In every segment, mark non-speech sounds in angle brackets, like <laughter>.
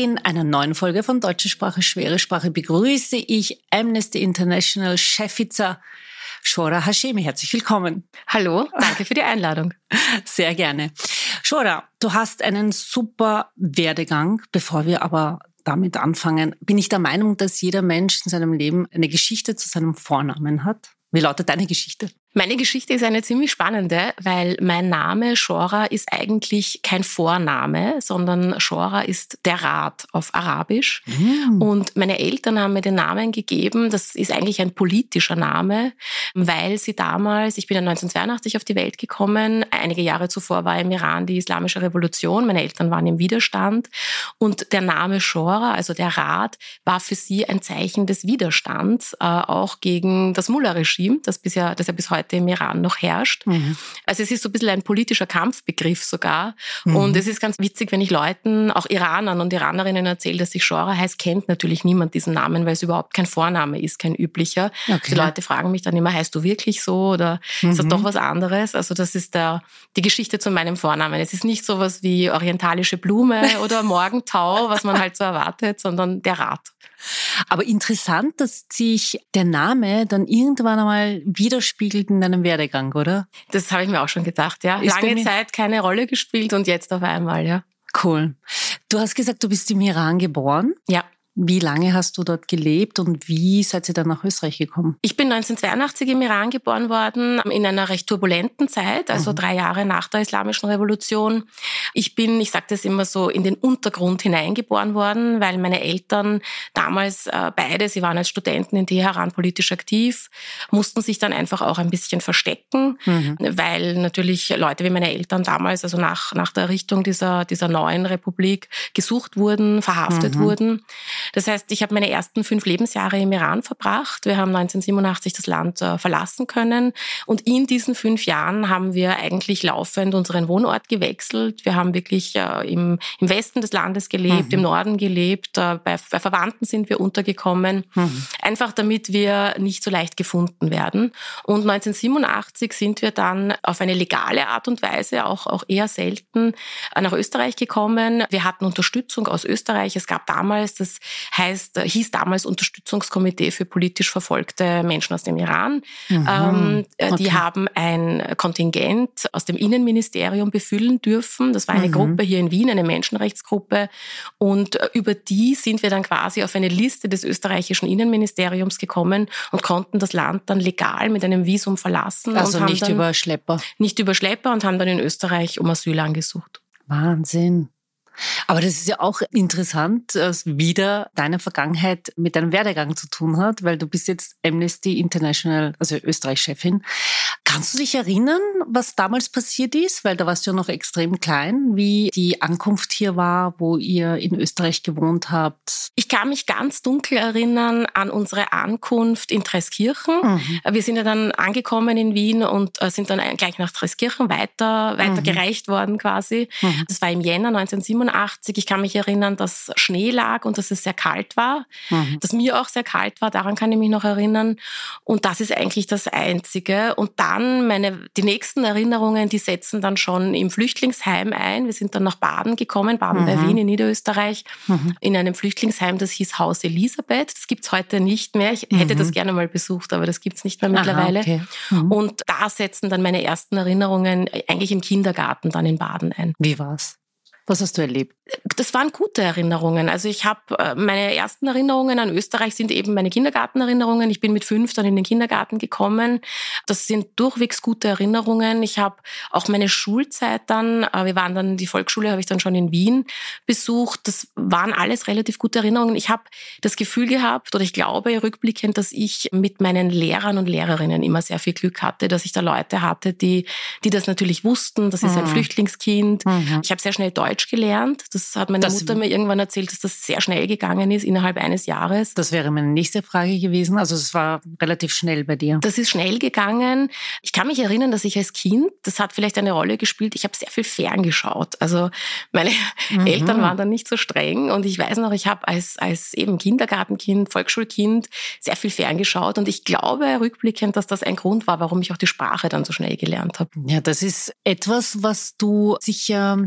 In einer neuen Folge von Deutsche Sprache, schwere Sprache begrüße ich Amnesty International Chefitzer Shora Hashemi. Herzlich willkommen. Hallo, danke für die Einladung. <laughs> Sehr gerne. Shora, du hast einen super Werdegang. Bevor wir aber damit anfangen, bin ich der Meinung, dass jeder Mensch in seinem Leben eine Geschichte zu seinem Vornamen hat. Wie lautet deine Geschichte? Meine Geschichte ist eine ziemlich spannende, weil mein Name Shora ist eigentlich kein Vorname, sondern Shora ist der Rat auf Arabisch. Mm. Und meine Eltern haben mir den Namen gegeben. Das ist eigentlich ein politischer Name, weil sie damals, ich bin 1982 auf die Welt gekommen, einige Jahre zuvor war im Iran die Islamische Revolution. Meine Eltern waren im Widerstand und der Name Shora, also der Rat, war für sie ein Zeichen des Widerstands, äh, auch gegen das Mullah-Regime, das bisher, das ja bis heute heute im Iran noch herrscht. Mhm. Also es ist so ein bisschen ein politischer Kampfbegriff sogar. Mhm. Und es ist ganz witzig, wenn ich Leuten, auch Iranern und Iranerinnen erzähle, dass ich Shora heißt, kennt natürlich niemand diesen Namen, weil es überhaupt kein Vorname ist, kein üblicher. Okay. Die Leute fragen mich dann immer, heißt du wirklich so oder mhm. ist das mhm. doch was anderes? Also das ist der, die Geschichte zu meinem Vornamen. Es ist nicht sowas wie orientalische Blume <laughs> oder Morgentau, was man halt so erwartet, sondern der Rat. Aber interessant, dass sich der Name dann irgendwann einmal widerspiegelt in deinem Werdegang, oder? Das habe ich mir auch schon gedacht, ja. Ist Lange Zeit keine Rolle gespielt und jetzt auf einmal, ja. Cool. Du hast gesagt, du bist im Iran geboren. Ja. Wie lange hast du dort gelebt und wie seid ihr dann nach Österreich gekommen? Ich bin 1982 im Iran geboren worden, in einer recht turbulenten Zeit, also mhm. drei Jahre nach der Islamischen Revolution. Ich bin, ich sage das immer so, in den Untergrund hineingeboren worden, weil meine Eltern damals äh, beide, sie waren als Studenten in Teheran politisch aktiv, mussten sich dann einfach auch ein bisschen verstecken, mhm. weil natürlich Leute wie meine Eltern damals, also nach, nach der Errichtung dieser, dieser neuen Republik, gesucht wurden, verhaftet mhm. wurden. Das heißt, ich habe meine ersten fünf Lebensjahre im Iran verbracht. Wir haben 1987 das Land äh, verlassen können. Und in diesen fünf Jahren haben wir eigentlich laufend unseren Wohnort gewechselt. Wir haben wirklich äh, im, im Westen des Landes gelebt, mhm. im Norden gelebt. Äh, bei, bei, Verwandten sind wir untergekommen. Mhm. Einfach damit wir nicht so leicht gefunden werden. Und 1987 sind wir dann auf eine legale Art und Weise, auch, auch eher selten, nach Österreich gekommen. Wir hatten Unterstützung aus Österreich. Es gab damals das heißt, äh, hieß damals Unterstützungskomitee für politisch verfolgte Menschen aus dem Iran. Mhm. Ähm, äh, okay. Die haben ein Kontingent aus dem Innenministerium befüllen dürfen. Das war eine mhm. Gruppe hier in Wien, eine Menschenrechtsgruppe. Und äh, über die sind wir dann quasi auf eine Liste des österreichischen Innenministeriums gekommen und konnten das Land dann legal mit einem Visum verlassen. Also nicht über Schlepper. Nicht über Schlepper und haben dann in Österreich um Asyl angesucht. Wahnsinn. Aber das ist ja auch interessant, dass wieder deine Vergangenheit mit deinem Werdegang zu tun hat, weil du bist jetzt Amnesty International, also Österreich-Chefin. Kannst du dich erinnern, was damals passiert ist? Weil da warst du ja noch extrem klein, wie die Ankunft hier war, wo ihr in Österreich gewohnt habt. Ich kann mich ganz dunkel erinnern an unsere Ankunft in Treskirchen. Mhm. Wir sind ja dann angekommen in Wien und äh, sind dann gleich nach Treskirchen weiter, weitergereicht mhm. worden quasi. Mhm. Das war im Jänner 1987. 1987. Ich kann mich erinnern, dass Schnee lag und dass es sehr kalt war, mhm. dass mir auch sehr kalt war. Daran kann ich mich noch erinnern. Und das ist eigentlich das Einzige. Und dann meine, die nächsten Erinnerungen, die setzen dann schon im Flüchtlingsheim ein. Wir sind dann nach Baden gekommen, Baden mhm. bei Wien in Niederösterreich, mhm. in einem Flüchtlingsheim, das hieß Haus Elisabeth. Das gibt's heute nicht mehr. Ich hätte das mhm. gerne mal besucht, aber das gibt's nicht mehr mittlerweile. Aha, okay. Mhm. Und da setzen dann meine ersten Erinnerungen eigentlich im Kindergarten dann in Baden ein. Wie war's? Was hast du erlebt? Das waren gute Erinnerungen. Also ich habe äh, meine ersten Erinnerungen an Österreich sind eben meine Kindergartenerinnerungen. Ich bin mit fünf dann in den Kindergarten gekommen. Das sind durchwegs gute Erinnerungen. Ich habe auch meine Schulzeit dann, äh, wir waren dann die Volksschule, habe ich dann schon in Wien besucht. Das waren alles relativ gute Erinnerungen. Ich habe das Gefühl gehabt oder ich glaube rückblickend, dass ich mit meinen Lehrern und Lehrerinnen immer sehr viel Glück hatte, dass ich da Leute hatte, die die das natürlich wussten. Das ist ein mhm. Flüchtlingskind. Mhm. Ich habe sehr schnell Deutsch Deutsch gelernt. Das hat meine das, Mutter mir irgendwann erzählt, dass das sehr schnell gegangen ist, innerhalb eines Jahres. Das wäre meine nächste Frage gewesen. Also es war relativ schnell bei dir. Das ist schnell gegangen. Ich kann mich erinnern, dass ich als Kind, das hat vielleicht eine Rolle gespielt, ich habe sehr viel ferngeschaut. Also meine mhm. Eltern waren dann nicht so streng und ich weiß noch, ich habe als, als eben Kindergartenkind, Volksschulkind sehr viel ferngeschaut und ich glaube rückblickend, dass das ein Grund war, warum ich auch die Sprache dann so schnell gelernt habe. Ja, das ist etwas, was du sicher,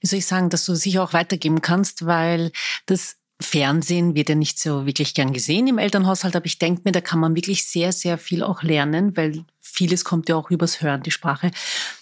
wie soll ich sagen, dass du sicher auch weitergeben kannst, weil das Fernsehen wird ja nicht so wirklich gern gesehen im Elternhaushalt, aber ich denke mir, da kann man wirklich sehr, sehr viel auch lernen, weil vieles kommt ja auch übers Hören, die Sprache.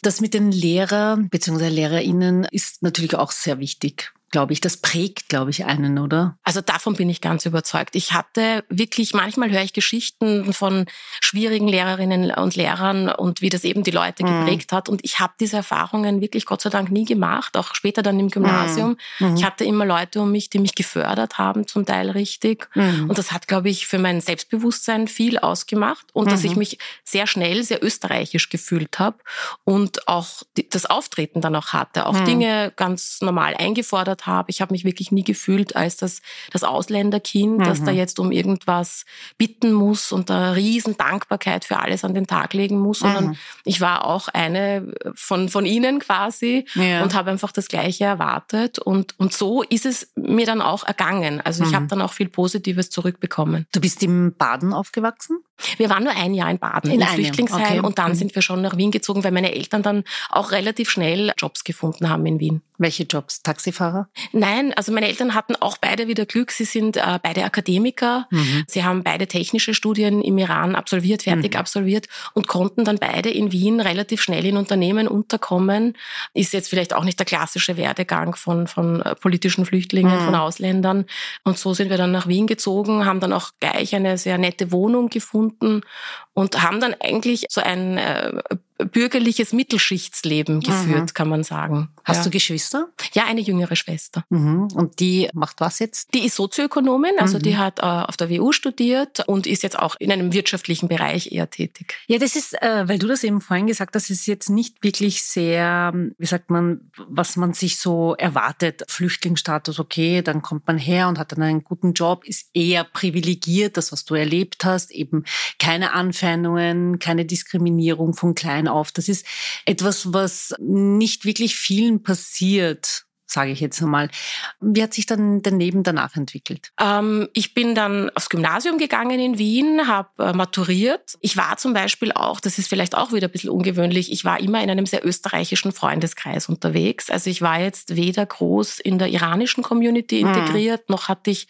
Das mit den Lehrer bzw. LehrerInnen ist natürlich auch sehr wichtig glaube ich. Das prägt, glaube ich, einen, oder? Also davon bin ich ganz überzeugt. Ich hatte wirklich, manchmal höre ich Geschichten von schwierigen Lehrerinnen und Lehrern und wie das eben die Leute mhm. geprägt hat. Und ich habe diese Erfahrungen wirklich Gott sei Dank nie gemacht, auch später dann im Gymnasium. Mhm. Ich hatte immer Leute um mich, die mich gefördert haben, zum Teil richtig. Mhm. Und das hat, glaube ich, für mein Selbstbewusstsein viel ausgemacht und dass ich mhm. mich sehr schnell, sehr österreichisch gefühlt habe und auch das Auftreten dann auch hatte, auch mhm. Dinge ganz normal eingefordert gefordert habe. Ich habe mich wirklich nie gefühlt als das, das Ausländerkind, mhm. das da mhm. jetzt um irgendwas bitten muss und da riesen Dankbarkeit für alles an den Tag legen muss, sondern mhm. ich war auch eine von, von ihnen quasi ja. und habe einfach das Gleiche erwartet. Und, und so ist es mir dann auch ergangen. Also ich mhm. habe dann auch viel Positives zurückbekommen. Du bist im Baden aufgewachsen? Wir waren nur ein Jahr in Baden, in, in Flüchtlingsheim okay. und dann mhm. sind wir schon nach Wien gezogen, weil meine Eltern dann auch relativ schnell Jobs gefunden haben in Wien. Welche Jobs? Taxifahrer? Nein, also meine Eltern hatten auch beide wieder Glück. Sie sind äh, beide Akademiker. Mhm. Sie haben beide technische Studien im Iran absolviert, fertig mhm. absolviert und konnten dann beide in Wien relativ schnell in Unternehmen unterkommen. Ist jetzt vielleicht auch nicht der klassische Werdegang von, von äh, politischen Flüchtlingen, mhm. von Ausländern. Und so sind wir dann nach Wien gezogen, haben dann auch gleich eine sehr nette Wohnung gefunden und haben dann eigentlich so ein äh, bürgerliches Mittelschichtsleben geführt, mhm. kann man sagen. Hast ja. du Geschwister? Ja, eine jüngere Schwester. Mhm. Und die macht was jetzt? Die ist Sozioökonomin, also mhm. die hat äh, auf der WU studiert und ist jetzt auch in einem wirtschaftlichen Bereich eher tätig. Ja, das ist, äh, weil du das eben vorhin gesagt hast, ist jetzt nicht wirklich sehr, wie sagt man, was man sich so erwartet. Flüchtlingsstatus, okay, dann kommt man her und hat dann einen guten Job, ist eher privilegiert, das, was du erlebt hast, eben keine Anfeindungen, keine Diskriminierung von klein auf. Das ist etwas, was nicht wirklich vielen passiert sage ich jetzt einmal. Wie hat sich dann daneben danach entwickelt? Ähm, ich bin dann aufs Gymnasium gegangen in Wien, habe äh, maturiert. Ich war zum Beispiel auch, das ist vielleicht auch wieder ein bisschen ungewöhnlich, ich war immer in einem sehr österreichischen Freundeskreis unterwegs. Also ich war jetzt weder groß in der iranischen Community hm. integriert, hm. noch hatte ich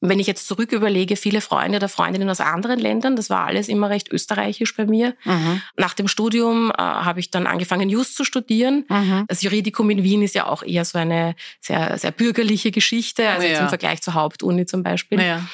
wenn ich jetzt zurück überlege, viele Freunde oder Freundinnen aus anderen Ländern, das war alles immer recht österreichisch bei mir. Mhm. Nach dem Studium äh, habe ich dann angefangen, Just zu studieren. Mhm. Das Juridikum in Wien ist ja auch eher so eine sehr, sehr bürgerliche Geschichte, also ja. im Vergleich zur Hauptuni zum Beispiel. Ja.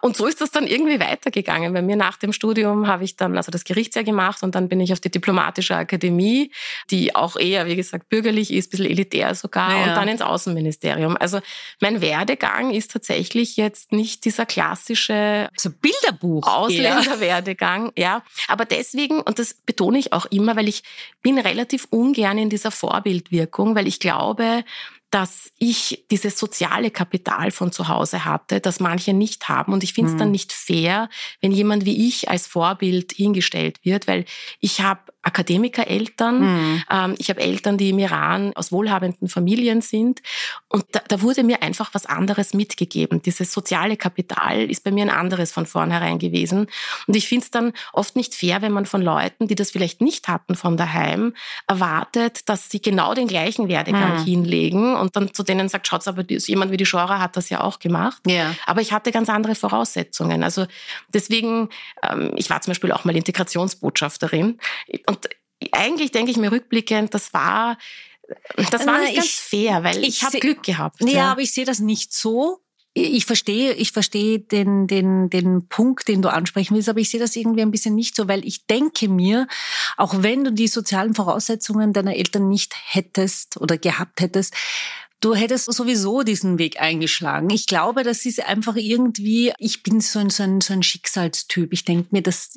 Und so ist das dann irgendwie weitergegangen. Bei mir nach dem Studium habe ich dann also das Gerichtsjahr gemacht und dann bin ich auf die Diplomatische Akademie, die auch eher, wie gesagt, bürgerlich ist, ein bisschen elitär sogar, ja. und dann ins Außenministerium. Also mein Werdegang ist tatsächlich jetzt jetzt nicht dieser klassische so Bilderbuch Ausländerwerdegang, ja. Aber deswegen, und das betone ich auch immer, weil ich bin relativ ungern in dieser Vorbildwirkung, weil ich glaube, dass ich dieses soziale Kapital von zu Hause hatte, das manche nicht haben. Und ich finde es mhm. dann nicht fair, wenn jemand wie ich als Vorbild hingestellt wird, weil ich habe Akademikereltern. Mhm. Ähm, ich habe Eltern, die im Iran aus wohlhabenden Familien sind. Und da, da, wurde mir einfach was anderes mitgegeben. Dieses soziale Kapital ist bei mir ein anderes von vornherein gewesen. Und ich finde es dann oft nicht fair, wenn man von Leuten, die das vielleicht nicht hatten von daheim, erwartet, dass sie genau den gleichen Werdegang mhm. hinlegen und dann zu denen sagt, schaut aber jemand wie die Schora hat das ja auch gemacht. Ja. Aber ich hatte ganz andere Voraussetzungen. Also deswegen, ähm, ich war zum Beispiel auch mal Integrationsbotschafterin. Und eigentlich denke ich mir rückblickend, das war Das war nicht ganz fair, weil ich, ich habe Glück gehabt. Nee, ja, aber ich sehe das nicht so. Ich verstehe, ich verstehe den, den, den Punkt, den du ansprechen willst, aber ich sehe das irgendwie ein bisschen nicht so, weil ich denke mir, auch wenn du die sozialen Voraussetzungen deiner Eltern nicht hättest oder gehabt hättest, Du hättest sowieso diesen Weg eingeschlagen. Ich glaube, das ist einfach irgendwie, ich bin so ein, so ein, so ein Schicksalstyp. Ich denke mir, das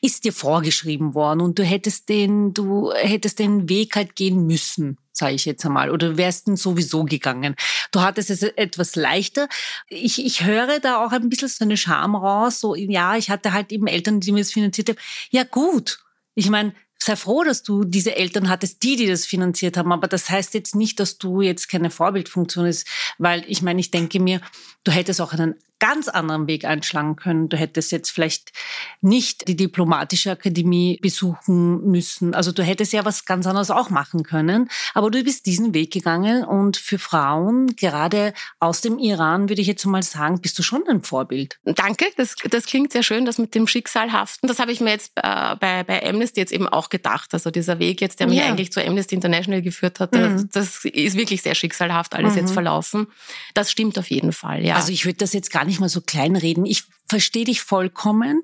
ist dir vorgeschrieben worden und du hättest den, du hättest den Weg halt gehen müssen, sage ich jetzt einmal, oder wärst ihn sowieso gegangen. Du hattest es etwas leichter. Ich, ich höre da auch ein bisschen so eine Scham raus, so, ja, ich hatte halt eben Eltern, die mir das finanziert haben. Ja, gut. Ich meine, sei froh, dass du diese Eltern hattest, die, die das finanziert haben. Aber das heißt jetzt nicht, dass du jetzt keine Vorbildfunktion ist, weil ich meine, ich denke mir, du hättest auch einen ganz anderen Weg einschlagen können. Du hättest jetzt vielleicht nicht die diplomatische Akademie besuchen müssen. Also du hättest ja was ganz anderes auch machen können. Aber du bist diesen Weg gegangen und für Frauen, gerade aus dem Iran, würde ich jetzt mal sagen, bist du schon ein Vorbild. Danke, das, das klingt sehr schön, das mit dem Schicksalhaften. Das habe ich mir jetzt äh, bei, bei Amnesty jetzt eben auch gedacht. Also dieser Weg jetzt, der mich ja. eigentlich zu Amnesty International geführt hat, mhm. das ist wirklich sehr schicksalhaft alles mhm. jetzt verlaufen. Das stimmt auf jeden Fall, ja. Also ich würde das jetzt gar nicht mal so kleinreden. Ich verstehe dich vollkommen,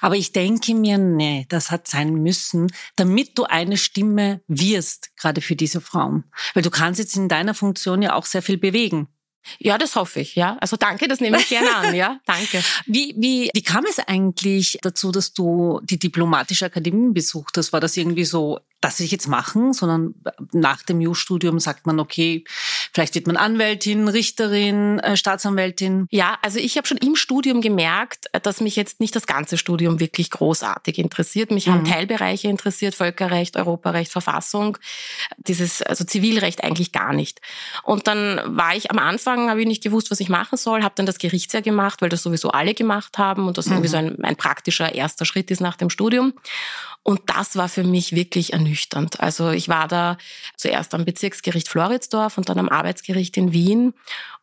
aber ich denke mir, nee, das hat sein müssen, damit du eine Stimme wirst, gerade für diese Frauen. Weil du kannst jetzt in deiner Funktion ja auch sehr viel bewegen. Ja, das hoffe ich, ja. Also danke, das nehme ich gerne an, ja. <laughs> Danke. Wie, wie, wie kam es eigentlich dazu, dass du die Diplomatische Akademie besucht hast? War das irgendwie so das will ich jetzt machen, sondern nach dem Jus-Studium sagt man, okay, vielleicht wird man Anwältin, Richterin, äh, Staatsanwältin. Ja, also ich habe schon im Studium gemerkt, dass mich jetzt nicht das ganze Studium wirklich großartig interessiert. Mich mhm. haben Teilbereiche interessiert, Völkerrecht, Europarecht, Verfassung, dieses also Zivilrecht eigentlich gar nicht. Und dann war ich am Anfang, habe ich nicht gewusst, was ich machen soll, habe dann das Gerichtsjahr gemacht, weil das sowieso alle gemacht haben und das mhm. irgendwie so ein, ein praktischer erster Schritt ist nach dem Studium. Und das war für mich wirklich ernüchternd. Also ich war da zuerst am Bezirksgericht Floridsdorf und dann am Arbeitsgericht in Wien.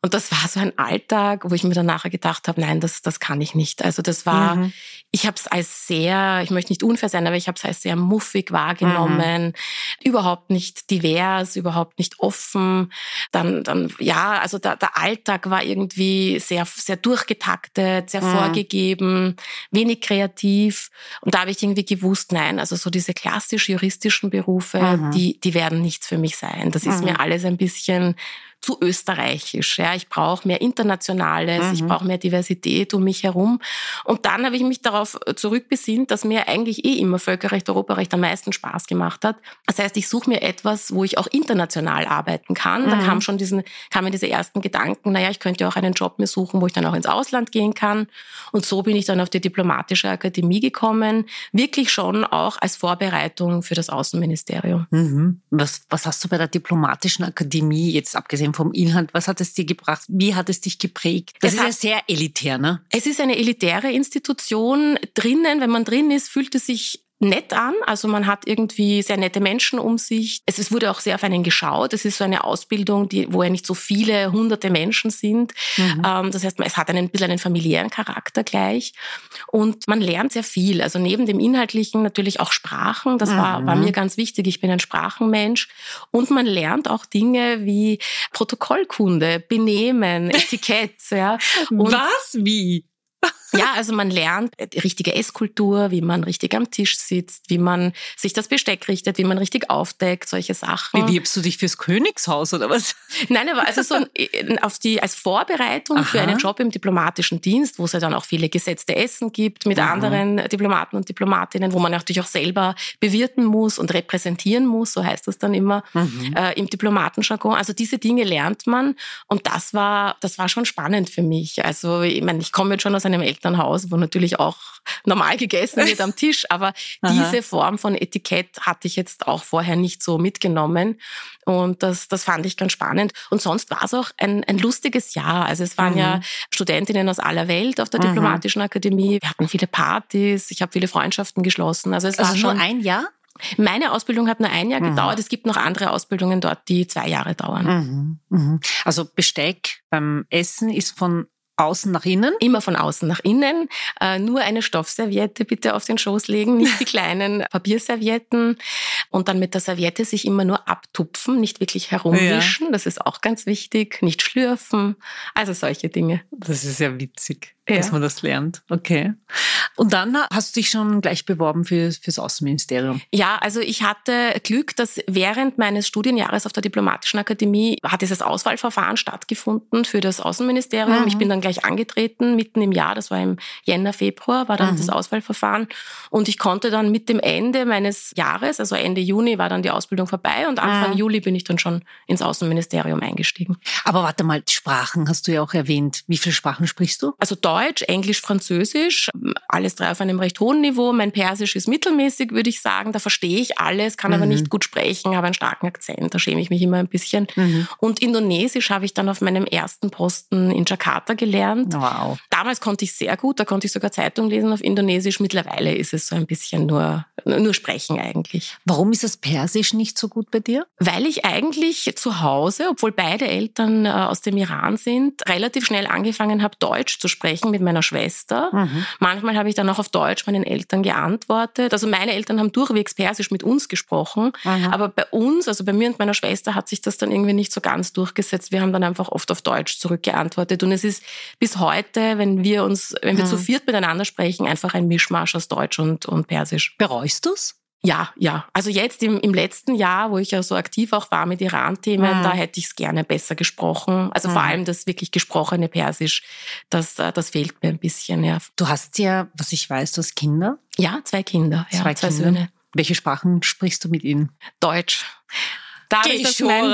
Und das war so ein Alltag, wo ich mir dann nachher gedacht habe, nein, das, das kann ich nicht. Also das war, mhm. ich habe es als sehr, ich möchte nicht unfair sein, aber ich habe es als sehr muffig wahrgenommen, mhm. überhaupt nicht divers, überhaupt nicht offen. Dann, dann ja, also der, der Alltag war irgendwie sehr, sehr durchgetaktet, sehr mhm. vorgegeben, wenig kreativ. Und da habe ich irgendwie gewusst, nein, also so diese klassisch juristischen Berufe, mhm. die, die werden nichts für mich sein. Das ist mir mhm. alles ein bisschen zu österreichisch. Ja, ich brauche mehr Internationales, mhm. ich brauche mehr Diversität um mich herum. Und dann habe ich mich darauf zurückbesinnt, dass mir eigentlich eh immer Völkerrecht, Europarecht am meisten Spaß gemacht hat. Das heißt, ich suche mir etwas, wo ich auch international arbeiten kann. Mhm. Da kam schon diesen, kamen diese ersten Gedanken, naja, ich könnte auch einen Job mir suchen, wo ich dann auch ins Ausland gehen kann. Und so bin ich dann auf die Diplomatische Akademie gekommen. Wirklich schon auch als Vorbereitung für das Außenministerium. Mhm. Was, was hast du bei der Diplomatischen Akademie jetzt abgesehen abgesehen vom Inhalt, was hat es dir gebracht? Wie hat es dich geprägt? Das es ist ja sehr elitär, ne? Es ist eine elitäre Institution. Drinnen, wenn man drin ist, fühlt es sich nett an. Also man hat irgendwie sehr nette Menschen um sich. Es, es wurde auch sehr auf einen geschaut. Es ist so eine Ausbildung, die, wo ja nicht so viele hunderte Menschen sind. Mhm. Ähm, das heißt, es hat einen, ein bisschen einen familiären Charakter gleich. Und man lernt sehr viel. Also neben dem Inhaltlichen natürlich auch Sprachen. Das mhm. war, war mir ganz wichtig. Ich bin ein Sprachenmensch. Und man lernt auch Dinge wie Protokollkunde, Benehmen, <laughs> Etikett. ja. Und Was? Wie? Ja, also man lernt die richtige Esskultur, wie man richtig am Tisch sitzt, wie man sich das Besteck richtet, wie man richtig aufdeckt, solche Sachen. Wie wirbst du dich fürs Königshaus oder was? Nein, aber also so <laughs> auf die, als Vorbereitung Aha. für einen Job im diplomatischen Dienst, wo es ja dann auch viele gesetzte Essen gibt mit Aha. anderen Diplomaten und Diplomatinnen, wo man natürlich auch selber bewirten muss und repräsentieren muss, so heißt das dann immer mhm. äh, im Diplomatenjargon. Also diese Dinge lernt man und das war, das war schon spannend für mich. Also ich meine, ich komme jetzt schon aus einem Elternhaus, wo natürlich auch normal gegessen wird am Tisch, aber <laughs> diese Form von Etikett hatte ich jetzt auch vorher nicht so mitgenommen. Und das, das fand ich ganz spannend. Und sonst war es auch ein, ein lustiges Jahr. Also es waren mhm. ja Studentinnen aus aller Welt auf der mhm. Diplomatischen Akademie. Wir hatten viele Partys, ich habe viele Freundschaften geschlossen. Also es also war schon nur ein Jahr? Meine Ausbildung hat nur ein Jahr mhm. gedauert. Es gibt noch andere Ausbildungen dort, die zwei Jahre dauern. Mhm. Mhm. Also Besteck beim Essen ist von außen nach innen? Immer von außen nach innen. Äh, nur eine Stoffserviette bitte auf den Schoß legen, nicht die <laughs> kleinen Papierservietten. Und dann mit der Serviette sich immer nur abtupfen, nicht wirklich herumwischen. Ja. Das ist auch ganz wichtig. Nicht schlürfen. Also solche Dinge. Das ist ja witzig ja. dass man das lernt. Okay. Und dann hast du dich schon gleich beworben für, fürs Außenministerium. Ja, also ich hatte Glück, dass während meines Studienjahres auf der Diplomatischen Akademie hat dieses Auswahlverfahren stattgefunden für das Außenministerium. Mhm. Ich bin dann gleich angetreten, mitten im Jahr, das war im Jänner, Februar, war dann mhm. das Auswahlverfahren. Und ich konnte dann mit dem Ende meines Jahres, also Ende Juni, war dann die Ausbildung vorbei und Anfang mhm. Juli bin ich dann schon ins Außenministerium eingestiegen. Aber warte mal, Sprachen hast du ja auch erwähnt. Wie viele Sprachen sprichst du? Also Deutsch, Englisch, Französisch, alles drei auf einem recht hohen Niveau. Mein Persisch ist mittelmäßig, würde ich sagen. Da verstehe ich alles, kann mhm. aber nicht gut sprechen, habe einen starken Akzent, da schäme ich mich immer ein bisschen. Mhm. Und Indonesisch habe ich dann auf meinem ersten Posten in Jakarta gelernt. Wow. Damals konnte ich sehr gut, da konnte ich sogar Zeitung lesen auf Indonesisch. Mittlerweile ist es so ein bisschen nur, nur sprechen eigentlich. Warum ist das Persisch nicht so gut bei dir? Weil ich eigentlich zu Hause, obwohl beide Eltern äh, aus dem Iran sind, relativ schnell angefangen habe, Deutsch zu sprechen sprechen mit meiner Schwester. Mhm. Manchmal habe ich dann auch auf Deutsch meinen Eltern geantwortet. Also meine Eltern haben durchwegs Persisch mit uns gesprochen. Mhm. Aber bei uns, also bei mir und meiner Schwester, hat sich das dann irgendwie nicht so ganz durchgesetzt. Wir haben dann einfach oft auf Deutsch zurückgeantwortet. Und es ist bis heute, wenn wir uns, wenn wir mhm. zu viert miteinander sprechen, einfach ein Mischmasch aus Deutsch und, und Persisch. Bereust du's? Ja, ja. Also jetzt im, im letzten Jahr, wo ich ja so aktiv auch war mit Iran-Themen, mhm. da hätte ich es gerne besser gesprochen. Also mhm. vor allem das wirklich gesprochene Persisch, das, äh, das fehlt mir ein bisschen. Ja. Du hast ja, was ich weiß, du hast Kinder? Ja, zwei Kinder, ja, zwei, zwei Kinder. Söhne. Welche Sprachen sprichst du mit ihnen? Deutsch. Dadurch dass, mein,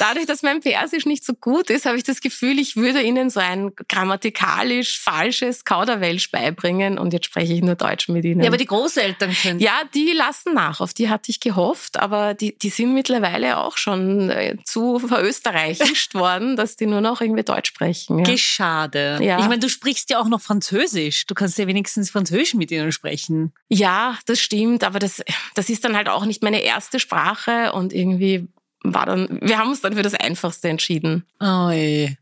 dadurch, dass mein Persisch nicht so gut ist, habe ich das Gefühl, ich würde ihnen so ein grammatikalisch falsches Kauderwelsch beibringen und jetzt spreche ich nur Deutsch mit ihnen. Ja, aber die Großeltern können. Ja, die lassen nach. Auf die hatte ich gehofft, aber die, die sind mittlerweile auch schon äh, zu verösterreichischt <laughs> worden, dass die nur noch irgendwie Deutsch sprechen. Ja. Schade. Ja. Ich meine, du sprichst ja auch noch Französisch. Du kannst ja wenigstens Französisch mit ihnen sprechen. Ja, das stimmt, aber das, das ist dann halt auch nicht meine erste Sprache und irgendwie war dann, wir haben uns dann für das Einfachste entschieden. Oh je.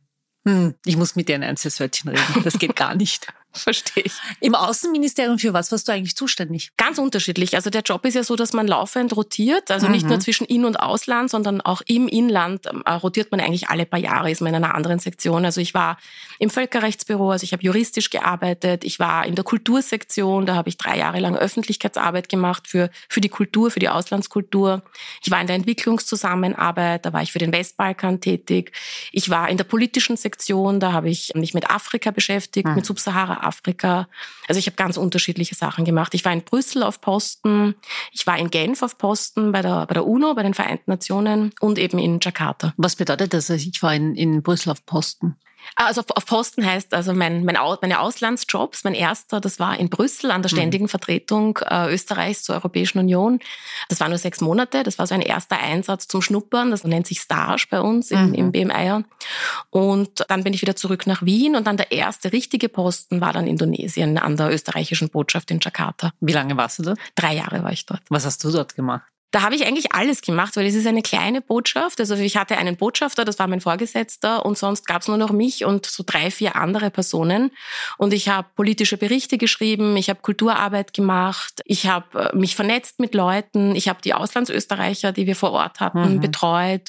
Hm, ich muss mit dir ein Einzelwörtchen reden. Das geht gar nicht. <laughs> <laughs> Verstehe ich. Im Außenministerium für was warst du eigentlich zuständig? Ganz unterschiedlich. Also der Job ist ja so, dass man laufend rotiert. Also mhm. nicht nur zwischen In- und Ausland, sondern auch im Inland ähm, äh, rotiert man eigentlich alle paar Jahre, ist man in einer anderen Sektion. Also ich war im Völkerrechtsbüro, also ich habe juristisch gearbeitet. Ich war in der Kultursektion, da habe ich drei Jahre lang Öffentlichkeitsarbeit gemacht für, für die Kultur, für die Auslandskultur. Ich war in der Entwicklungszusammenarbeit, da war ich für den Westbalkan tätig. Ich war in der politischen Sektion, da habe ich mich mit Afrika beschäftigt, mhm. mit Subsahara Afrika. Also ich habe ganz unterschiedliche Sachen gemacht. Ich war in Brüssel auf Posten, ich war in Genf auf Posten bei der, bei der UNO, bei den Vereinten Nationen und eben in Jakarta. Was bedeutet das? Ich war in, in Brüssel auf Posten. Also auf Posten heißt also mein, mein, meine Auslandsjobs. Mein erster, das war in Brüssel an der mhm. ständigen. Vertretung äh, Österreichs zur Europäischen Union. Das war nur sechs Monate. Das war so ein erster Einsatz zum Schnuppern. Das nennt sich Stage bei uns im, mhm. im BMI. Und dann bin ich wieder zurück nach Wien und dann der erste richtige Posten war dann Indonesien an der österreichischen Botschaft in Jakarta. Wie lange warst du dort? Drei Jahre war ich dort. Was hast du dort gemacht? Da habe ich eigentlich alles gemacht, weil es ist eine kleine Botschaft. Also ich hatte einen Botschafter, das war mein Vorgesetzter, und sonst gab es nur noch mich und so drei, vier andere Personen. Und ich habe politische Berichte geschrieben, ich habe Kulturarbeit gemacht, ich habe äh, mich vernetzt mit Leuten, ich habe die Auslandsösterreicher, die wir vor Ort hatten, mhm. betreut.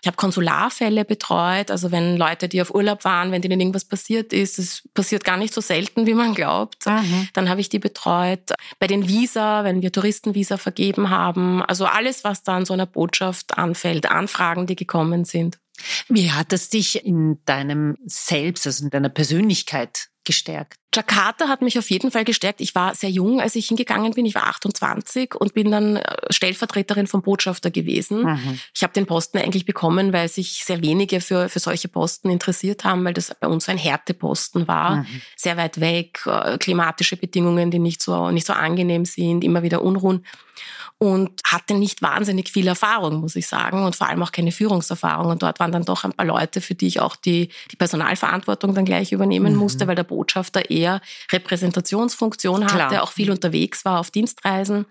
Ich habe Konsularfälle betreut, also wenn Leute, die auf Urlaub waren, wenn denen irgendwas passiert ist, es passiert gar nicht so selten, wie man glaubt, mhm. dann habe ich die betreut. Bei den Visa, wenn wir Touristenvisa vergeben haben, also also alles, was da an so einer Botschaft anfällt, Anfragen, die gekommen sind. Wie hat es dich in deinem Selbst, also in deiner Persönlichkeit gestärkt? Jakarta hat mich auf jeden Fall gestärkt. Ich war sehr jung, als ich hingegangen bin. Ich war 28 und bin dann äh, Stellvertreterin vom Botschafter gewesen. Mhm. Ich habe den Posten eigentlich bekommen, weil sich sehr wenige für, für solche Posten interessiert haben, weil das bei uns ein Härteposten war. Mhm. Sehr weit weg, äh, klimatische Bedingungen, die nicht so, nicht so angenehm sind, immer wieder Unruhen und hatte nicht wahnsinnig viel Erfahrung, muss ich sagen, und vor allem auch keine Führungserfahrung. Und dort waren dann doch ein paar Leute, für die ich auch die, die Personalverantwortung dann gleich übernehmen mhm. musste, weil der Botschafter eher Repräsentationsfunktion hatte, Klar. auch viel unterwegs war auf Dienstreisen.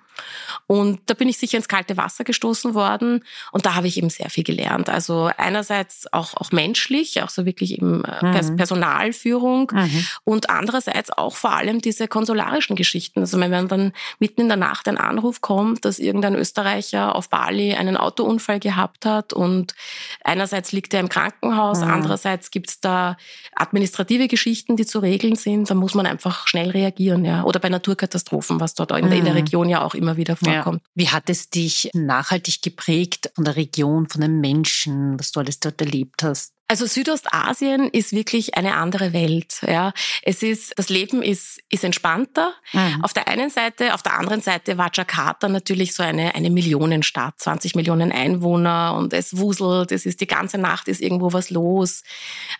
Und da bin ich sicher ins kalte Wasser gestoßen worden und da habe ich eben sehr viel gelernt. Also einerseits auch, auch menschlich, auch so wirklich eben äh, mhm. Personalführung mhm. und andererseits auch vor allem diese konsularischen Geschichten. Also wenn dann mitten in der Nacht ein Anruf kommt, dass irgendein Österreicher auf Bali einen Autounfall gehabt hat und einerseits liegt er im Krankenhaus, mhm. andererseits gibt es da administrative Geschichten, die zu regeln sind, da muss man einfach schnell reagieren. ja. Oder bei Naturkatastrophen, was dort in, in der mhm. Region ja auch immer wieder vorkommt. Ja. Wie hat es dich nachhaltig geprägt von der Region, von den Menschen, was du alles dort erlebt hast? Also Südostasien ist wirklich eine andere Welt. Ja, es ist das Leben ist ist entspannter. Mhm. Auf der einen Seite, auf der anderen Seite war Jakarta natürlich so eine eine Millionenstadt, 20 Millionen Einwohner und es wuselt. Es ist die ganze Nacht ist irgendwo was los.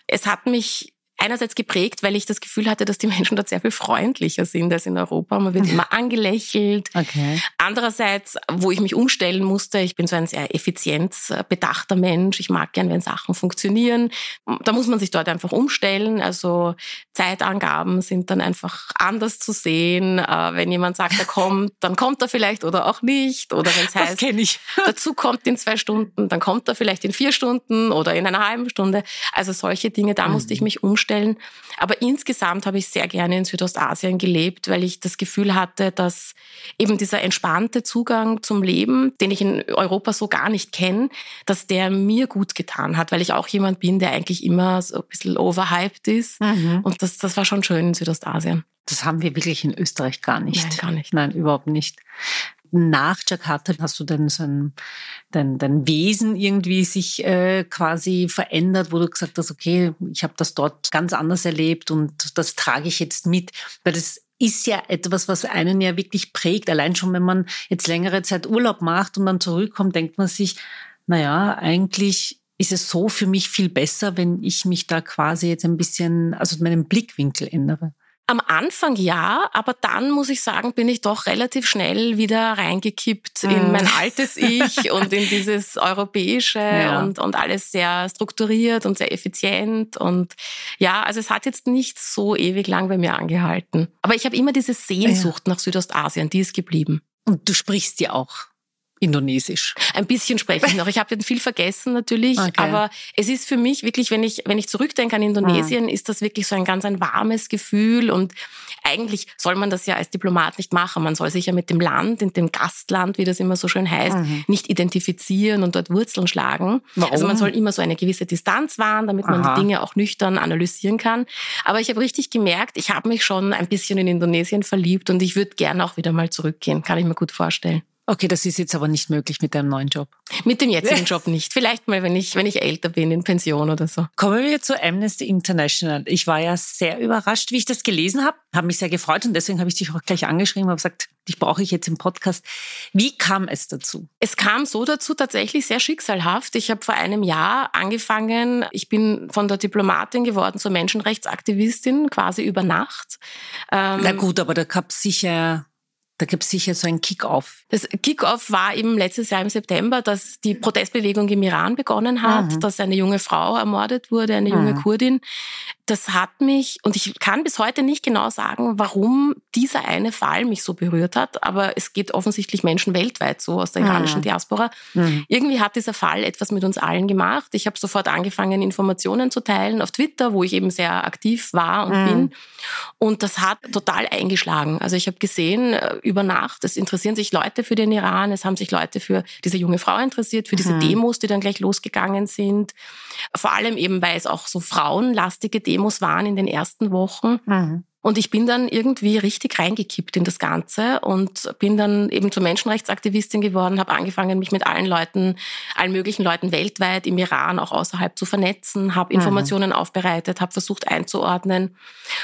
Es hat mich einerseits geprägt, weil ich das Gefühl hatte, dass die Menschen dort sehr viel freundlicher sind als in Europa. Man wird <laughs> immer angelächelt. Okay. Andererseits, wo ich mich umstellen musste, ich bin so ein sehr effizienzbedachter Mensch. Ich mag gern, wenn Sachen funktionieren. Da muss man sich dort einfach umstellen. Also Zeitangaben sind dann einfach anders zu sehen. Äh, wenn jemand sagt, er kommt, <laughs> dann kommt er vielleicht oder auch nicht. Oder wenn es heißt, <laughs> dazu kommt in zwei Stunden, dann kommt er vielleicht in vier Stunden oder in einer halben Stunde. Also solche Dinge, da musste ich mhm. mich umstellen vorstellen. Aber insgesamt habe ich sehr gerne in Südostasien gelebt, weil ich das Gefühl hatte, dass eben dieser entspannte Zugang zum Leben, den ich in Europa so gar nicht kenne, dass der mir gut getan hat, weil ich auch jemand bin, der eigentlich immer so ein bisschen overhyped ist. Mhm. Und das, das war schon schön in Südostasien. Das haben wir wirklich in Österreich gar nicht. Nein, gar nicht. Nein, überhaupt nicht nach Jakarta hast du dann so ein, dein, dein Wesen irgendwie sich äh, quasi verändert, wo du gesagt hast, okay, ich habe das dort ganz anders erlebt und das trage ich jetzt mit, weil das ist ja etwas, was einen ja wirklich prägt. Allein schon, wenn man jetzt längere Zeit Urlaub macht und dann zurückkommt, denkt man sich, naja, eigentlich ist es so für mich viel besser, wenn ich mich da quasi jetzt ein bisschen, also meinen Blickwinkel ändere. Am Anfang ja, aber dann muss ich sagen, bin ich doch relativ schnell wieder reingekippt in hm. mein altes Ich <laughs> und in dieses Europäische ja. und, und alles sehr strukturiert und sehr effizient. Und ja, also es hat jetzt nicht so ewig lang bei mir angehalten. Aber ich habe immer diese Sehnsucht ja. nach Südostasien, die ist geblieben. Und du sprichst ja auch Indonesisch? Ein bisschen spreche ich noch. Ich habe viel vergessen natürlich, okay. aber es ist für mich wirklich, wenn ich wenn ich zurückdenke an Indonesien, mhm. ist das wirklich so ein ganz ein warmes Gefühl und eigentlich soll man das ja als Diplomat nicht machen. Man soll sich ja mit dem Land, in dem Gastland, wie das immer so schön heißt, mhm. nicht identifizieren und dort Wurzeln schlagen. Warum? Also man soll immer so eine gewisse Distanz wahren, damit man Aha. die Dinge auch nüchtern analysieren kann. Aber ich habe richtig gemerkt, ich habe mich schon ein bisschen in Indonesien verliebt und ich würde gerne auch wieder mal zurückgehen. Kann ich mir gut vorstellen. Okay, das ist jetzt aber nicht möglich mit deinem neuen Job. Mit dem jetzigen <laughs> Job nicht. Vielleicht mal, wenn ich, wenn ich älter bin, in Pension oder so. Kommen wir zu Amnesty International. Ich war ja sehr überrascht, wie ich das gelesen habe. Habe mich sehr gefreut und deswegen habe ich dich auch gleich angeschrieben und gesagt, dich brauche ich jetzt im Podcast. Wie kam es dazu? Es kam so dazu tatsächlich sehr schicksalhaft. Ich habe vor einem Jahr angefangen, ich bin von der Diplomatin geworden zur Menschenrechtsaktivistin quasi über Nacht. Ähm, Na gut, aber da gab es sicher da gibt es sicher so ein Kick-off. Das Kick-off war eben letztes Jahr im September, dass die Protestbewegung im Iran begonnen hat, mhm. dass eine junge Frau ermordet wurde, eine junge mhm. Kurdin das hat mich, und ich kann bis heute nicht genau sagen, warum dieser eine Fall mich so berührt hat, aber es geht offensichtlich Menschen weltweit so aus der iranischen mhm. Diaspora. Mhm. Irgendwie hat dieser Fall etwas mit uns allen gemacht. Ich habe sofort angefangen, Informationen zu teilen auf Twitter, wo ich eben sehr aktiv war und mhm. bin. Und das hat total eingeschlagen. Also ich habe gesehen, äh, über Nacht, es interessieren sich Leute für den Iran, es haben sich Leute für diese junge Frau interessiert, für diese mhm. Demos, die dann gleich losgegangen sind. Vor allem eben, weil es auch so frauenlastige Demos Demos waren in den ersten Wochen. Mhm. Und ich bin dann irgendwie richtig reingekippt in das Ganze und bin dann eben zur Menschenrechtsaktivistin geworden, habe angefangen, mich mit allen Leuten, allen möglichen Leuten weltweit im Iran, auch außerhalb zu vernetzen, habe mhm. Informationen mhm. aufbereitet, habe versucht einzuordnen.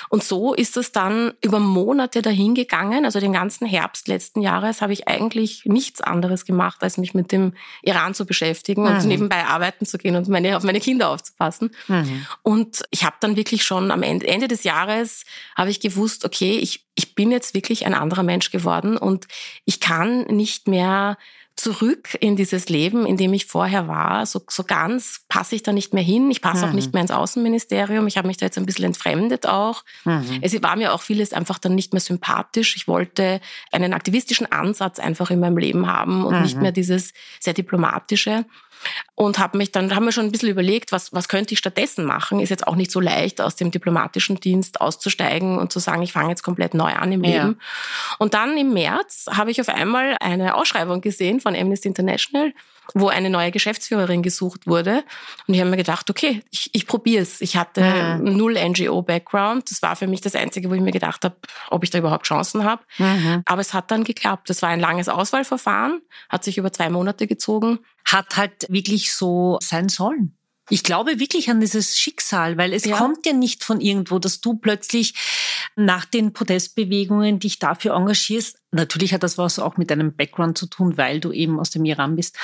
Und so ist es dann über Monate dahin gegangen. Also den ganzen Herbst letzten Jahres habe ich eigentlich nichts anderes gemacht, als mich mit dem Iran zu beschäftigen mhm. und nebenbei arbeiten zu gehen und meine, auf meine Kinder aufzupassen. Mhm. Und ich habe dann wirklich schon am Ende, Ende des Jahres habe ich gewusst, okay, ich, ich bin jetzt wirklich ein anderer Mensch geworden und ich kann nicht mehr zurück in dieses Leben, in dem ich vorher war. So, so ganz passe ich da nicht mehr hin. Ich passe mhm. auch nicht mehr ins Außenministerium. Ich habe mich da jetzt ein bisschen entfremdet auch. Mhm. Es war mir auch vieles einfach dann nicht mehr sympathisch. Ich wollte einen aktivistischen Ansatz einfach in meinem Leben haben und mhm. nicht mehr dieses sehr diplomatische und habe mich dann haben wir schon ein bisschen überlegt, was was könnte ich stattdessen machen? Ist jetzt auch nicht so leicht aus dem diplomatischen Dienst auszusteigen und zu sagen, ich fange jetzt komplett neu an im ja. Leben. Und dann im März habe ich auf einmal eine Ausschreibung gesehen von Amnesty International wo eine neue Geschäftsführerin gesucht wurde. Und ich habe mir gedacht, okay, ich, ich probiere es. Ich hatte mhm. null NGO-Background. Das war für mich das Einzige, wo ich mir gedacht habe, ob ich da überhaupt Chancen habe. Mhm. Aber es hat dann geklappt. Das war ein langes Auswahlverfahren, hat sich über zwei Monate gezogen. Hat halt wirklich so sein sollen. Ich glaube wirklich an dieses Schicksal, weil es ja. kommt ja nicht von irgendwo, dass du plötzlich nach den Protestbewegungen dich dafür engagierst. Natürlich hat das was auch mit deinem Background zu tun, weil du eben aus dem Iran bist.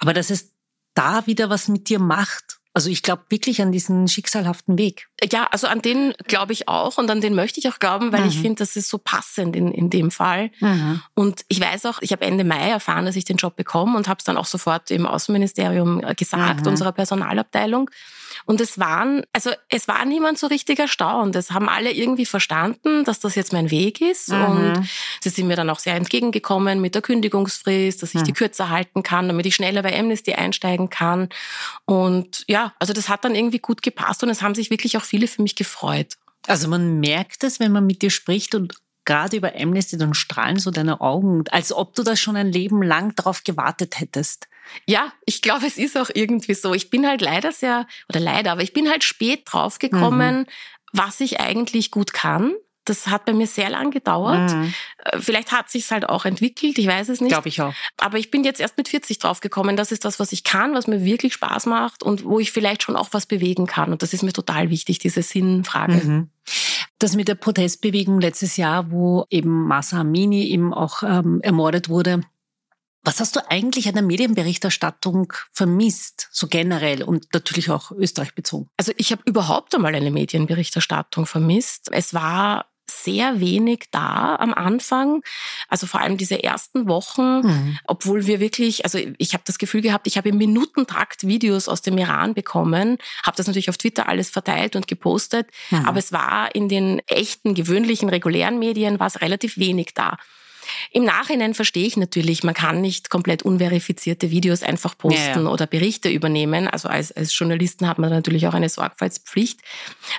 Aber dass es da wieder was mit dir macht also ich glaube wirklich an diesen schicksalhaften Weg. Ja, also an den glaube ich auch und an den möchte ich auch glauben, weil mhm. ich finde, das ist so passend in, in dem Fall. Mhm. Und ich weiß auch, ich habe Ende Mai erfahren, dass ich den Job bekomme und habe es dann auch sofort im Außenministerium äh, gesagt, mhm. unserer Personalabteilung. Und es waren, also es war niemand so richtig erstaunt. Es haben alle irgendwie verstanden, dass das jetzt mein Weg ist. Mhm. Und sie sind mir dann auch sehr entgegengekommen mit der Kündigungsfrist, dass ich mhm. die kürzer halten kann, damit ich schneller bei Amnesty einsteigen kann. Und ja, also das hat dann irgendwie gut gepasst und es haben sich wirklich auch viele für mich gefreut. Also man merkt es, wenn man mit dir spricht und gerade über Amnesty, dann strahlen so deine Augen, als ob du da schon ein Leben lang darauf gewartet hättest. Ja, ich glaube, es ist auch irgendwie so. Ich bin halt leider sehr, oder leider, aber ich bin halt spät draufgekommen, mhm. was ich eigentlich gut kann. Das hat bei mir sehr lang gedauert. Mhm. Äh, vielleicht hat sich halt auch entwickelt, ich weiß es nicht. Glaube ich auch. Aber ich bin jetzt erst mit 40 draufgekommen. Das ist das, was ich kann, was mir wirklich Spaß macht und wo ich vielleicht schon auch was bewegen kann. Und das ist mir total wichtig, diese Sinnfrage. Mhm. Das mit der Protestbewegung letztes Jahr, wo eben Masa Amini eben auch ähm, ermordet wurde, was hast du eigentlich an der Medienberichterstattung vermisst, so generell und natürlich auch Österreich bezogen? Also ich habe überhaupt einmal eine Medienberichterstattung vermisst. Es war sehr wenig da am Anfang. Also vor allem diese ersten Wochen, mhm. obwohl wir wirklich, also ich habe das Gefühl gehabt, ich habe im Minutentakt Videos aus dem Iran bekommen, habe das natürlich auf Twitter alles verteilt und gepostet, mhm. aber es war in den echten, gewöhnlichen, regulären Medien war es relativ wenig da. Im Nachhinein verstehe ich natürlich, man kann nicht komplett unverifizierte Videos einfach posten ja, ja. oder Berichte übernehmen. Also als, als Journalisten hat man natürlich auch eine Sorgfaltspflicht.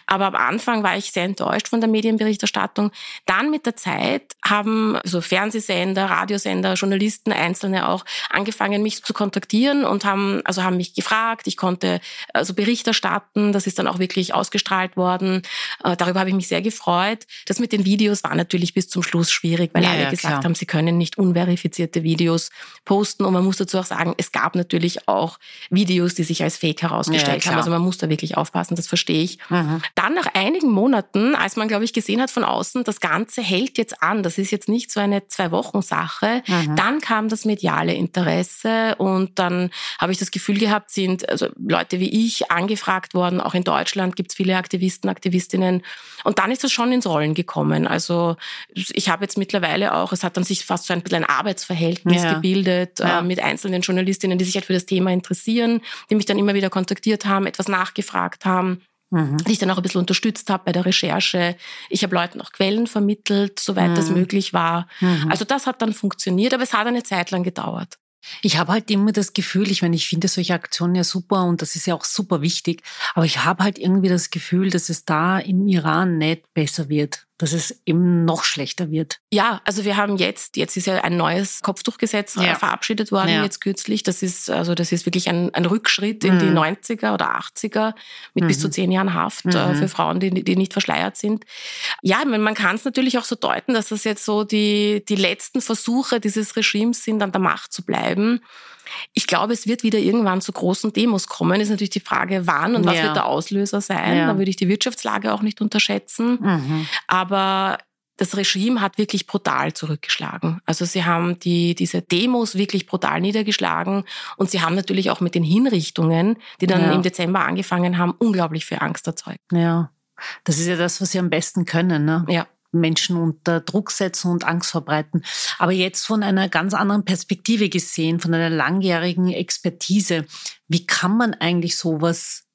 Aber am Anfang war ich sehr enttäuscht von der Medienberichterstattung. Dann mit der Zeit haben so Fernsehsender, Radiosender, Journalisten, Einzelne auch angefangen, mich zu kontaktieren und haben, also haben mich gefragt. Ich konnte also Bericht erstatten. Das ist dann auch wirklich ausgestrahlt worden. Äh, darüber habe ich mich sehr gefreut. Das mit den Videos war natürlich bis zum Schluss schwierig, weil ja, alle gesagt gesagt haben, sie können nicht unverifizierte Videos posten. Und man muss dazu auch sagen, es gab natürlich auch Videos, die sich als Fake herausgestellt ja, haben. Also man muss da wirklich aufpassen, das verstehe ich. Mhm. Dann nach einigen Monaten, als man, glaube ich, gesehen hat von außen, das Ganze hält jetzt an, das ist jetzt nicht so eine Zwei-Wochen-Sache, mhm. dann kam das mediale Interesse und dann habe ich das Gefühl gehabt, sind also Leute wie ich angefragt worden, auch in Deutschland gibt es viele Aktivisten, Aktivistinnen. Und dann ist das schon ins Rollen gekommen. Also ich habe jetzt mittlerweile auch, es hat hat dann sich fast so ein bisschen ein Arbeitsverhältnis ja. gebildet ja. Äh, mit einzelnen Journalistinnen, die sich halt für das Thema interessieren, die mich dann immer wieder kontaktiert haben, etwas nachgefragt haben. Mhm. die ich dann auch ein bisschen unterstützt habe bei der Recherche. Ich habe Leuten auch Quellen vermittelt, soweit mhm. das möglich war. Mhm. Also das hat dann funktioniert, aber es hat eine Zeit lang gedauert. Ich habe halt immer das Gefühl, ich meine, ich finde solche Aktionen ja super und das ist ja auch super wichtig, aber ich habe halt irgendwie das Gefühl, dass es da im Iran nicht besser wird dass es eben noch schlechter wird. Ja, also wir haben jetzt, jetzt ist ja ein neues Kopftuchgesetz äh, ja. verabschiedet worden, ja. jetzt kürzlich. Das ist, also das ist wirklich ein, ein Rückschritt in die 90er mhm. oder 80er mit mhm. bis zu mhm. zehn Jahren Haft äh, mhm. für Frauen, die, die nicht verschleiert sind. Ja, man kann es natürlich auch so deuten, dass das jetzt so die, die letzten Versuche dieses Regimes sind, an der Macht zu bleiben. Ich glaube, es wird wieder irgendwann zu großen Demos kommen. Ist natürlich die Frage, wann und was ja. wird der Auslöser sein. Ja. Da würde ich die Wirtschaftslage auch nicht unterschätzen. Mhm. Aber das Regime hat wirklich brutal zurückgeschlagen. Also sie haben die, diese Demos wirklich brutal niedergeschlagen und sie haben natürlich auch mit den Hinrichtungen, die dann ja. im Dezember angefangen haben, unglaublich viel Angst erzeugt. Ja, das ist ja das, was sie am besten können. Ne? Ja. Menschen unter Druck setzen und Angst verbreiten. Aber jetzt von einer ganz anderen Perspektive gesehen, von einer langjährigen Expertise, wie kann man eigentlich sowas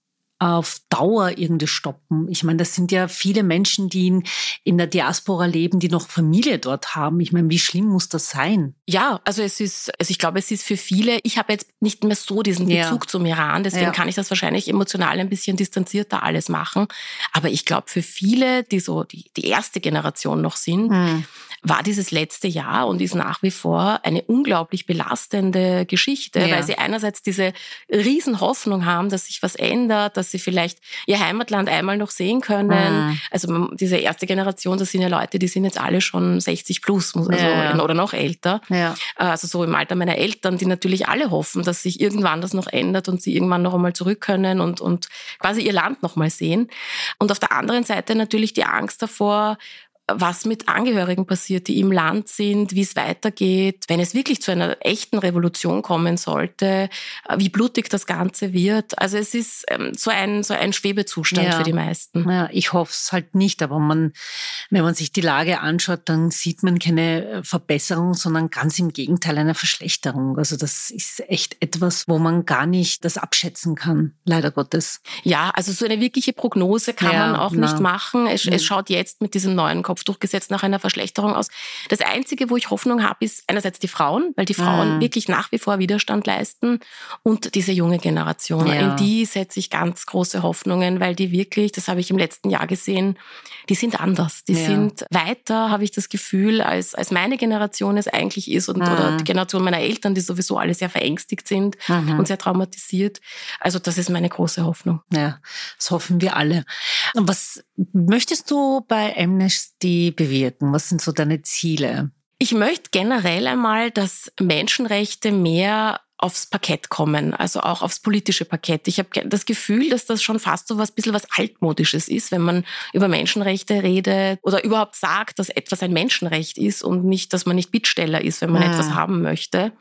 auf Dauer irgendwie stoppen. Ich meine, das sind ja viele Menschen, die in, in der Diaspora leben, die noch Familie dort haben. Ich meine, wie schlimm muss das sein? Ja, also es ist, also ich glaube, es ist für viele, ich habe jetzt nicht mehr so diesen Bezug ja. zum Iran, deswegen ja. kann ich das wahrscheinlich emotional ein bisschen distanzierter alles machen. Aber ich glaube, für viele, die so die, die erste Generation noch sind, mhm war dieses letzte Jahr und ist nach wie vor eine unglaublich belastende Geschichte, ja. weil sie einerseits diese Riesenhoffnung haben, dass sich was ändert, dass sie vielleicht ihr Heimatland einmal noch sehen können. Mhm. Also diese erste Generation, das sind ja Leute, die sind jetzt alle schon 60 plus also ja. oder noch älter. Ja. Also so im Alter meiner Eltern, die natürlich alle hoffen, dass sich irgendwann das noch ändert und sie irgendwann noch einmal zurück können und, und quasi ihr Land noch mal sehen. Und auf der anderen Seite natürlich die Angst davor, was mit Angehörigen passiert, die im Land sind, wie es weitergeht, wenn es wirklich zu einer echten Revolution kommen sollte, äh, wie blutig das Ganze wird. Also es ist ähm, so ein, so ein Schwebezustand ja. für die meisten. Ja, ich hoffe es halt nicht, aber man, wenn man sich die Lage anschaut, dann sieht man keine äh, Verbesserung, sondern ganz im Gegenteil eine Verschlechterung. Also das ist echt etwas, wo man gar nicht das abschätzen kann, leider Gottes. Ja, also so eine wirkliche Prognose kann ja, man auch na. nicht machen. Es, es schaut jetzt mit diesem neuen Kopftuch gesetzt nach einer Verschlechterung aus. Das Einzige, wo ich Hoffnung habe, ist einerseits die Frauen, weil die Frauen mhm. wirklich nach wie vor Widerstand leisten und diese junge Generation. Ja. In die setze ich ganz große Hoffnungen, weil die wirklich, das habe ich im letzten Jahr gesehen, die sind anders. Die ja. sind weiter, habe ich das Gefühl, als, als meine Generation es eigentlich ist und, mhm. oder die Generation meiner Eltern, die sowieso alle sehr verängstigt sind mhm. und sehr traumatisiert. Also das ist meine große Hoffnung. Ja, das hoffen wir alle. Und was möchtest du bei Amnesty Amnesty bewirken? Was sind so deine Ziele? Ich möchte generell einmal, dass Menschenrechte mehr aufs Parkett kommen, also auch aufs politische Parkett. Ich habe das Gefühl, dass das schon fast so was bisschen was altmodisches ist, wenn man über Menschenrechte redet oder überhaupt sagt, dass etwas ein Menschenrecht ist und nicht, dass man nicht Bittsteller ist, wenn man mhm. etwas haben möchte.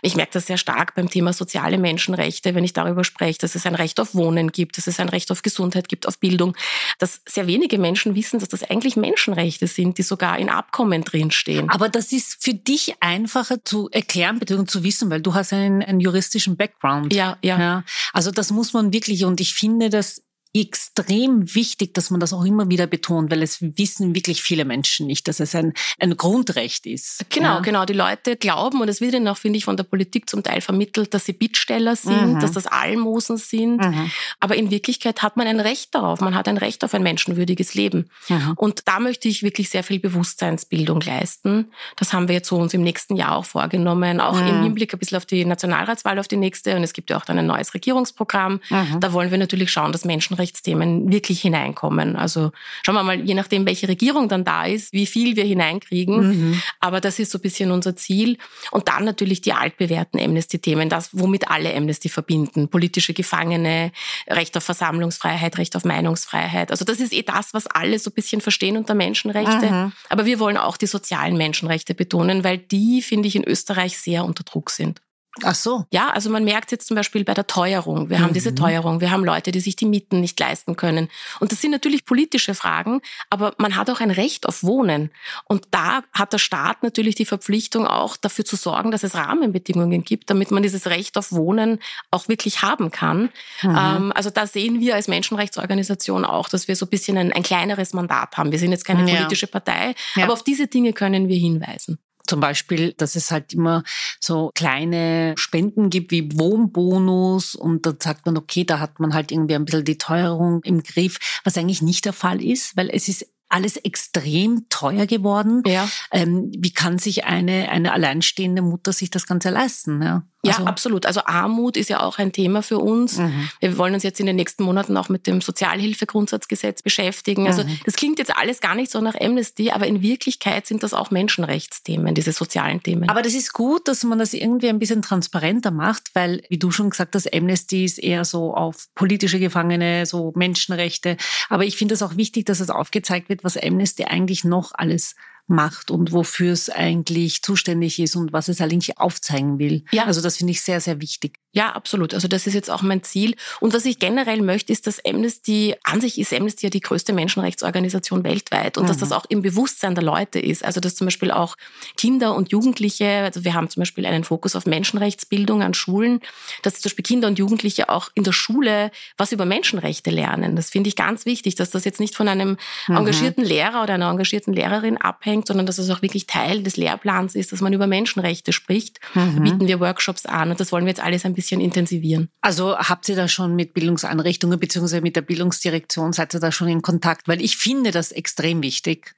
Ich merke das sehr stark beim Thema soziale Menschenrechte, wenn ich darüber spreche, dass es ein Recht auf Wohnen gibt, dass es ein Recht auf Gesundheit gibt, auf Bildung, dass sehr wenige Menschen wissen, dass das eigentlich Menschenrechte sind, die sogar in Abkommen drinstehen. Aber das ist für dich einfacher zu erklären, beziehungsweise zu wissen, weil du hast einen einen juristischen Background. Ja, ja, ja. Also das muss man wirklich, und ich finde das extrem wichtig, dass man das auch immer wieder betont, weil es wissen wirklich viele Menschen nicht, dass es ein, ein Grundrecht ist. Genau, ja. genau. Die Leute glauben, und es wird ihnen auch, finde ich, von der Politik zum Teil vermittelt, dass sie Bittsteller sind, mhm. dass das Almosen sind. Mhm. Aber in Wirklichkeit hat man ein Recht darauf. Man hat ein Recht auf ein menschenwürdiges Leben. Mhm. Und da möchte ich wirklich sehr viel Bewusstseinsbildung leisten. Das haben wir jetzt so uns im nächsten Jahr auch vorgenommen, auch im. Hinblick ein bisschen auf die Nationalratswahl, auf die nächste. Und es gibt ja auch dann ein neues Regierungsprogramm. Mhm. Da wollen wir natürlich schauen, dass Menschenrechte Menschenrechtsthemen wirklich hineinkommen. Also schauen wir mal, je nachdem, welche Regierung dann da ist, wie viel wir hineinkriegen. Mhm. Aber das ist so ein bisschen unser Ziel. Und dann natürlich die altbewährten Amnesty-Themen, das, womit alle Amnesty verbinden. Politische Gefangene, Recht auf Versammlungsfreiheit, Recht auf Meinungsfreiheit. Also das ist eh das, was alle so ein bisschen verstehen unter Menschenrechte. Mhm. Aber wir wollen auch die sozialen Menschenrechte betonen, weil die, finde ich, in Österreich sehr unter Druck sind. Ach so. Ja, also man merkt jetzt zum Beispiel bei der Teuerung. Wir mhm. haben diese mhm. Teuerung. Wir haben Leute, die sich die Mieten nicht leisten können. Und das sind natürlich politische Fragen, aber man hat auch ein Recht auf Wohnen. Und da hat der Staat natürlich die Verpflichtung auch dafür zu sorgen, dass es Rahmenbedingungen gibt, damit man dieses Recht auf Wohnen auch wirklich haben kann. Mhm. Ähm, also da sehen wir als Menschenrechtsorganisation auch, dass wir so ein bisschen ein, ein kleineres Mandat haben. Wir sind jetzt keine ja. politische Partei, ja. aber auf diese Dinge können wir hinweisen. Zum Beispiel, dass es halt immer so kleine Spenden gibt wie Wohnbonus und dann sagt man, okay, da hat man halt irgendwie ein bisschen die Teuerung im Griff, was eigentlich nicht der Fall ist, weil es ist alles extrem teuer geworden. Ja. Ähm, wie kann sich eine, eine alleinstehende Mutter sich das Ganze leisten? Ja? Ja, also, absolut. Also Armut ist ja auch ein Thema für uns. Mhm. Wir wollen uns jetzt in den nächsten Monaten auch mit dem Sozialhilfegrundsatzgesetz beschäftigen. Also mhm. das klingt jetzt alles gar nicht so nach Amnesty, aber in Wirklichkeit sind das auch Menschenrechtsthemen, diese sozialen Themen. Aber das ist gut, dass man das irgendwie ein bisschen transparenter macht, weil, wie du schon gesagt hast, Amnesty ist eher so auf politische Gefangene, so Menschenrechte. Aber ich finde es auch wichtig, dass es aufgezeigt wird, was Amnesty eigentlich noch alles macht und wofür es eigentlich zuständig ist und was es eigentlich aufzeigen will. Ja. Also das finde ich sehr, sehr wichtig. Ja, absolut. Also das ist jetzt auch mein Ziel. Und was ich generell möchte, ist, dass Amnesty, an sich ist Amnesty ja die größte Menschenrechtsorganisation weltweit und mhm. dass das auch im Bewusstsein der Leute ist. Also dass zum Beispiel auch Kinder und Jugendliche, also wir haben zum Beispiel einen Fokus auf Menschenrechtsbildung an Schulen, dass zum Beispiel Kinder und Jugendliche auch in der Schule was über Menschenrechte lernen. Das finde ich ganz wichtig, dass das jetzt nicht von einem mhm. engagierten Lehrer oder einer engagierten Lehrerin abhängt, sondern dass es auch wirklich Teil des Lehrplans ist, dass man über Menschenrechte spricht. Mhm. Da bieten wir Workshops an und das wollen wir jetzt alles ein bisschen bisschen intensivieren. Also habt ihr da schon mit Bildungseinrichtungen bzw. mit der Bildungsdirektion, seid ihr da schon in Kontakt? Weil ich finde das extrem wichtig,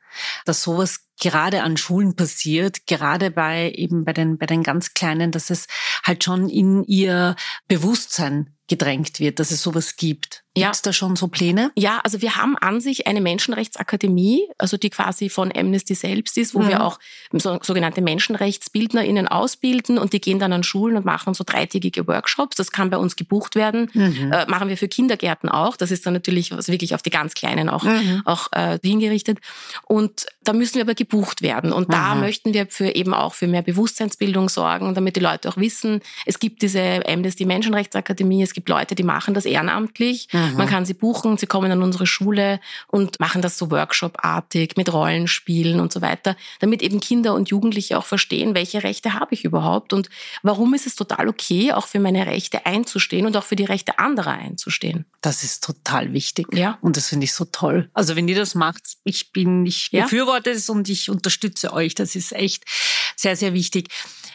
dass sowas gerade an Schulen passiert, gerade bei eben bei den, bei den ganz Kleinen, dass es halt schon in ihr Bewusstsein gedrängt wird, dass es sowas gibt. Ja. Gibt es da schon so Pläne? Ja, also wir haben an sich eine Menschenrechtsakademie, also die quasi von Amnesty selbst ist, wo mhm. wir auch so, sogenannte MenschenrechtsbildnerInnen ausbilden und die gehen dann an Schulen und machen so dreitägige Workshops. Das kann bei uns gebucht werden. Mhm. Äh, machen wir für Kindergärten auch. Das ist dann natürlich also wirklich auf die ganz Kleinen auch, mhm. auch äh, hingerichtet. Und da müssen wir aber gebucht werden. Und da möchten wir für eben auch für mehr Bewusstseinsbildung sorgen, damit die Leute auch wissen, es gibt diese Amnesty Menschenrechtsakademie, es gibt Leute, die machen das ehrenamtlich. Mhm. Man kann sie buchen, sie kommen an unsere Schule und machen das so Workshop-artig mit Rollenspielen und so weiter, damit eben Kinder und Jugendliche auch verstehen, welche Rechte habe ich überhaupt und warum ist es total okay, auch für meine Rechte einzustehen und auch für die Rechte anderer einzustehen. Das ist total wichtig. Ja. Und das finde ich so toll. Also wenn ihr das macht, ich bin, ich ja. befürworte es und ich unterstütze euch. Das ist echt sehr, sehr wichtig.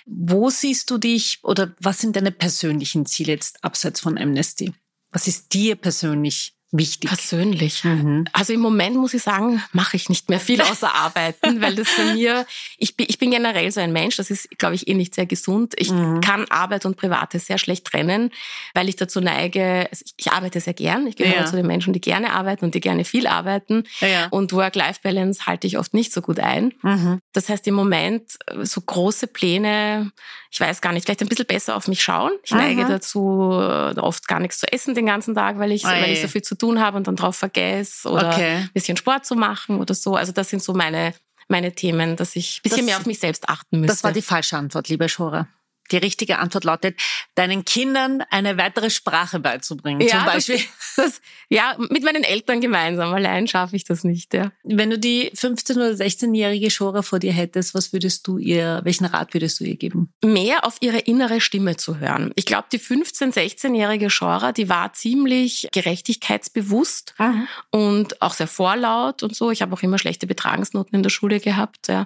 Wo siehst du dich oder was sind deine persönlichen Ziele jetzt abseits von Amnesty? Was ist dir persönlich wichtig? Persönlich. Mhm. Also im Moment muss ich sagen, mache ich nicht mehr viel <laughs> außer arbeiten, weil das bei mir, ich bin, ich bin generell so ein Mensch, das ist, glaube ich, eh nicht sehr gesund. Ich mhm. kann Arbeit und Private sehr schlecht trennen, weil ich dazu neige, also ich, arbeite sehr gern, ich gehöre ja. zu den Menschen, die gerne arbeiten und die gerne viel arbeiten. Ja. Und Work-Life-Balance halte ich oft nicht so gut ein. Mhm. Das heißt, im Moment so große Pläne, ich weiß gar nicht, vielleicht ein bisschen besser auf mich schauen. Ich neige dazu, oft gar nichts zu essen den ganzen Tag, weil ich, weil ich so viel zu tun habe und dann drauf vergesse oder okay. ein bisschen Sport zu machen oder so. Also das sind so meine, meine Themen, dass ich ein bisschen das, mehr auf mich selbst achten müsste. Das war die falsche Antwort, liebe Schora. Die richtige Antwort lautet, deinen Kindern eine weitere Sprache beizubringen. Ja, zum Beispiel. Das, <laughs> das, ja, mit meinen Eltern gemeinsam. Allein schaffe ich das nicht. Ja. Wenn du die 15- oder 16-jährige Shora vor dir hättest, was würdest du ihr, welchen Rat würdest du ihr geben? Mehr auf ihre innere Stimme zu hören. Ich glaube, die 15-, 16-jährige Shora, die war ziemlich gerechtigkeitsbewusst mhm. und auch sehr vorlaut und so. Ich habe auch immer schlechte Betragensnoten in der Schule gehabt. Ja.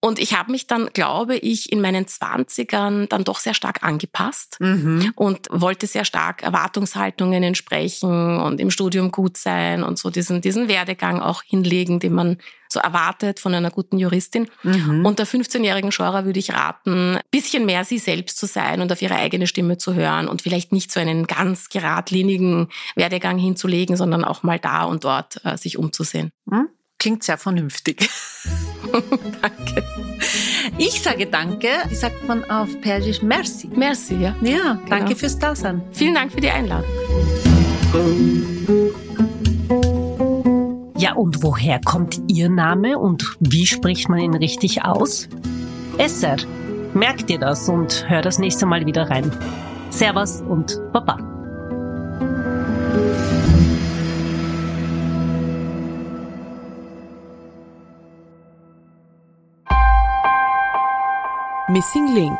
Und ich habe mich dann, glaube ich, in meinen 20ern dann doch sehr stark angepasst mhm. und wollte sehr stark Erwartungshaltungen entsprechen und im Studium gut sein und so diesen, diesen Werdegang auch hinlegen, den man so erwartet von einer guten Juristin. Mhm. Und der 15-jährigen Schora würde ich raten, bisschen mehr sie selbst zu sein und auf ihre eigene Stimme zu hören und vielleicht nicht so einen ganz geradlinigen Werdegang hinzulegen, sondern auch mal da und dort äh, sich umzusehen. Mhm. Klingt sehr vernünftig. <laughs> <laughs> danke. Ich sage danke. Wie sagt man auf Persisch? Merci. Merci, ja. Ja, danke genau. fürs Dasein. Vielen Dank für die Einladung. Ja, und woher kommt Ihr Name und wie spricht man ihn richtig aus? Esser. Merkt ihr das und hört das nächste Mal wieder rein. Servus und Baba. Missing Link